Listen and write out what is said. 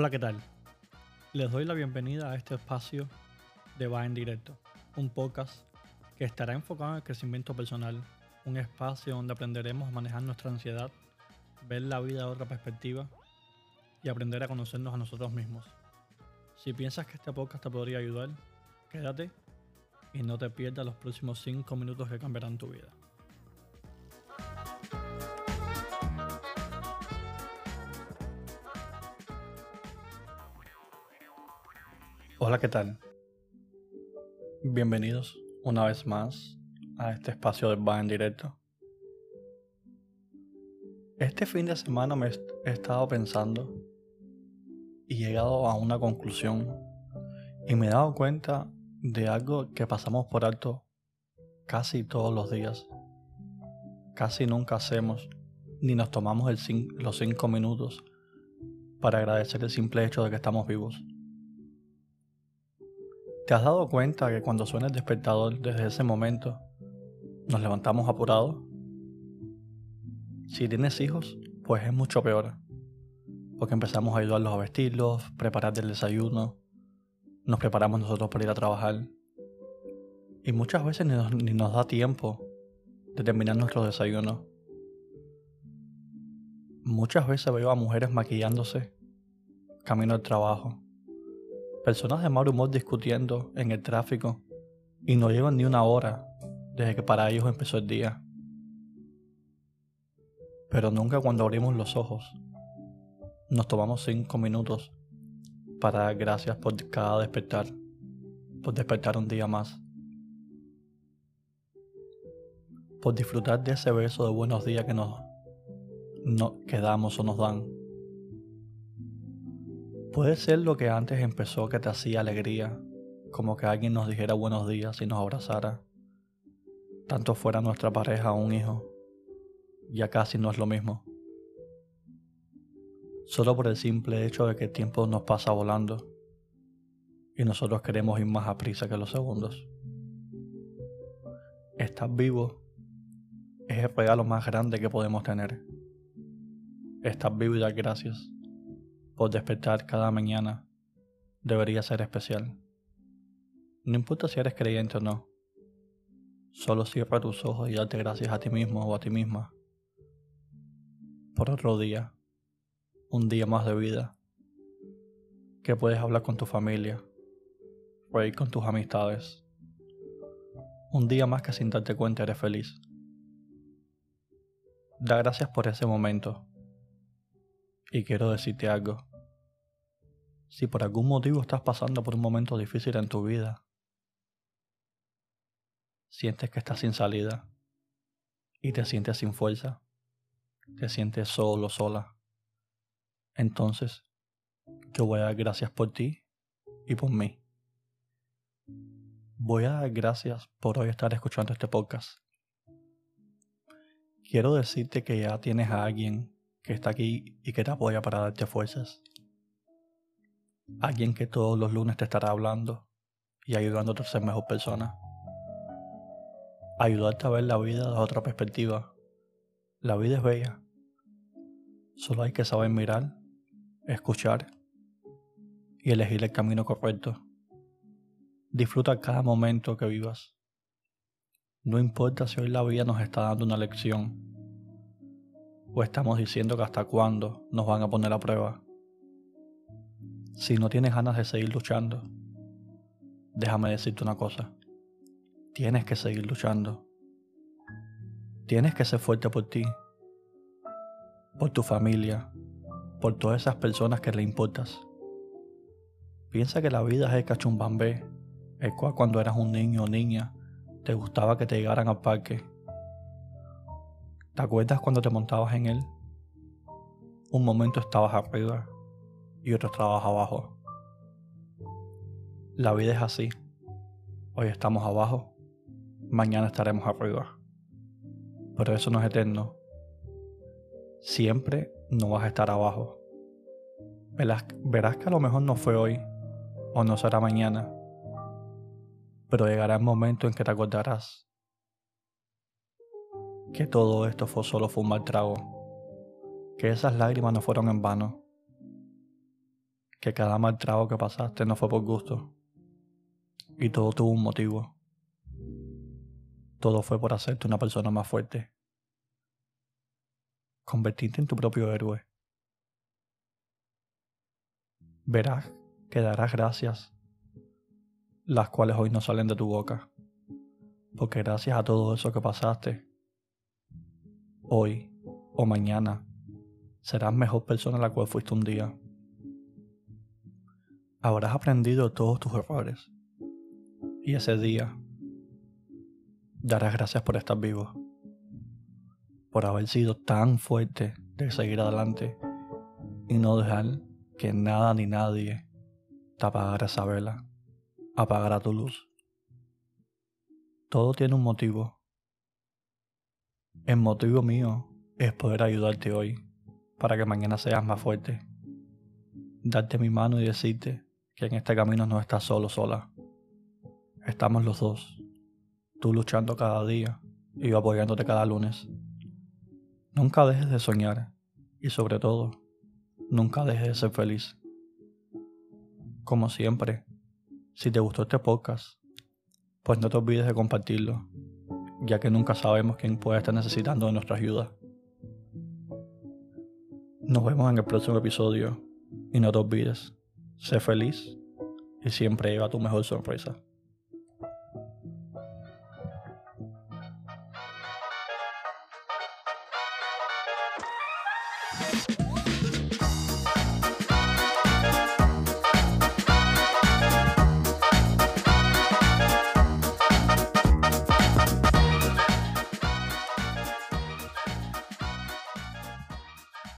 Hola, ¿qué tal? Les doy la bienvenida a este espacio de Va en Directo, un podcast que estará enfocado en el crecimiento personal, un espacio donde aprenderemos a manejar nuestra ansiedad, ver la vida de otra perspectiva y aprender a conocernos a nosotros mismos. Si piensas que este podcast te podría ayudar, quédate y no te pierdas los próximos 5 minutos que cambiarán tu vida. Hola, ¿qué tal? Bienvenidos una vez más a este espacio de Va en directo. Este fin de semana me he estado pensando y he llegado a una conclusión y me he dado cuenta de algo que pasamos por alto casi todos los días. Casi nunca hacemos ni nos tomamos los cinco minutos para agradecer el simple hecho de que estamos vivos. ¿Te has dado cuenta que cuando suena el despertador desde ese momento nos levantamos apurados? Si tienes hijos, pues es mucho peor, porque empezamos a ayudarlos a vestirlos, preparar el desayuno, nos preparamos nosotros para ir a trabajar y muchas veces ni nos, da tiempo de terminar nuestro desayuno. Muchas veces veo a mujeres maquillándose camino al trabajo personas de mal humor discutiendo en el tráfico y no llevan ni una hora desde que para ellos empezó el día. Pero nunca cuando abrimos los ojos nos tomamos cinco minutos para dar gracias por cada despertar, por despertar un día más, por disfrutar de ese beso de buenos días que nos, nos quedamos o nos dan. Puede ser lo que antes empezó que te hacía alegría, como que alguien nos dijera buenos días y nos abrazara, tanto fuera nuestra pareja o un hijo. Ya casi no es lo mismo. Solo por el simple hecho de que el tiempo nos pasa volando y nosotros queremos ir más a prisa que los segundos. Estar vivo es el regalo más grande que podemos tener. Estar vivo y dar gracias por despertar cada mañana debería ser especial. No importa si eres creyente o no, solo cierra tus ojos y date gracias a ti mismo o a ti misma por otro día, un día más de vida, que puedes hablar con tu familia, reír con tus amistades, un día más que sin darte cuenta eres feliz. Da gracias por ese momento. Y quiero decirte algo. Si por algún motivo estás pasando por un momento difícil en tu vida, sientes que estás sin salida y te sientes sin fuerza, te sientes solo, sola, entonces yo voy a dar gracias por ti y por mí. Voy a dar gracias por hoy estar escuchando este podcast. Quiero decirte que ya tienes a alguien que está aquí y que te apoya para darte fuerzas. Alguien que todos los lunes te estará hablando y ayudándote a ser mejor persona. Ayudarte a ver la vida de otra perspectiva. La vida es bella. Solo hay que saber mirar, escuchar y elegir el camino correcto. Disfruta cada momento que vivas. No importa si hoy la vida nos está dando una lección o estamos diciendo que hasta cuándo nos van a poner a prueba. Si no tienes ganas de seguir luchando, déjame decirte una cosa. Tienes que seguir luchando. Tienes que ser fuerte por ti, por tu familia, por todas esas personas que le importas. Piensa que la vida es el cachumbambé, el cual cuando eras un niño o niña te gustaba que te llegaran al parque. ¿Te acuerdas cuando te montabas en él? Un momento estabas arriba y otros trabajo abajo. La vida es así. Hoy estamos abajo, mañana estaremos arriba. Pero eso no es eterno. Siempre no vas a estar abajo. Verás, verás que a lo mejor no fue hoy o no será mañana. Pero llegará el momento en que te acordarás que todo esto fue solo fue un trago, que esas lágrimas no fueron en vano que cada mal trago que pasaste no fue por gusto. Y todo tuvo un motivo. Todo fue por hacerte una persona más fuerte. Convertirte en tu propio héroe. Verás que darás gracias, las cuales hoy no salen de tu boca. Porque gracias a todo eso que pasaste, hoy o mañana serás mejor persona la cual fuiste un día. Habrás aprendido todos tus errores. Y ese día darás gracias por estar vivo. Por haber sido tan fuerte de seguir adelante y no dejar que nada ni nadie te apagara esa vela, apagara tu luz. Todo tiene un motivo. El motivo mío es poder ayudarte hoy para que mañana seas más fuerte. Darte mi mano y decirte que en este camino no estás solo, sola. Estamos los dos, tú luchando cada día y yo apoyándote cada lunes. Nunca dejes de soñar y sobre todo, nunca dejes de ser feliz. Como siempre, si te gustó este podcast, pues no te olvides de compartirlo, ya que nunca sabemos quién puede estar necesitando de nuestra ayuda. Nos vemos en el próximo episodio y no te olvides, sé feliz y siempre lleva tu mejor sorpresa.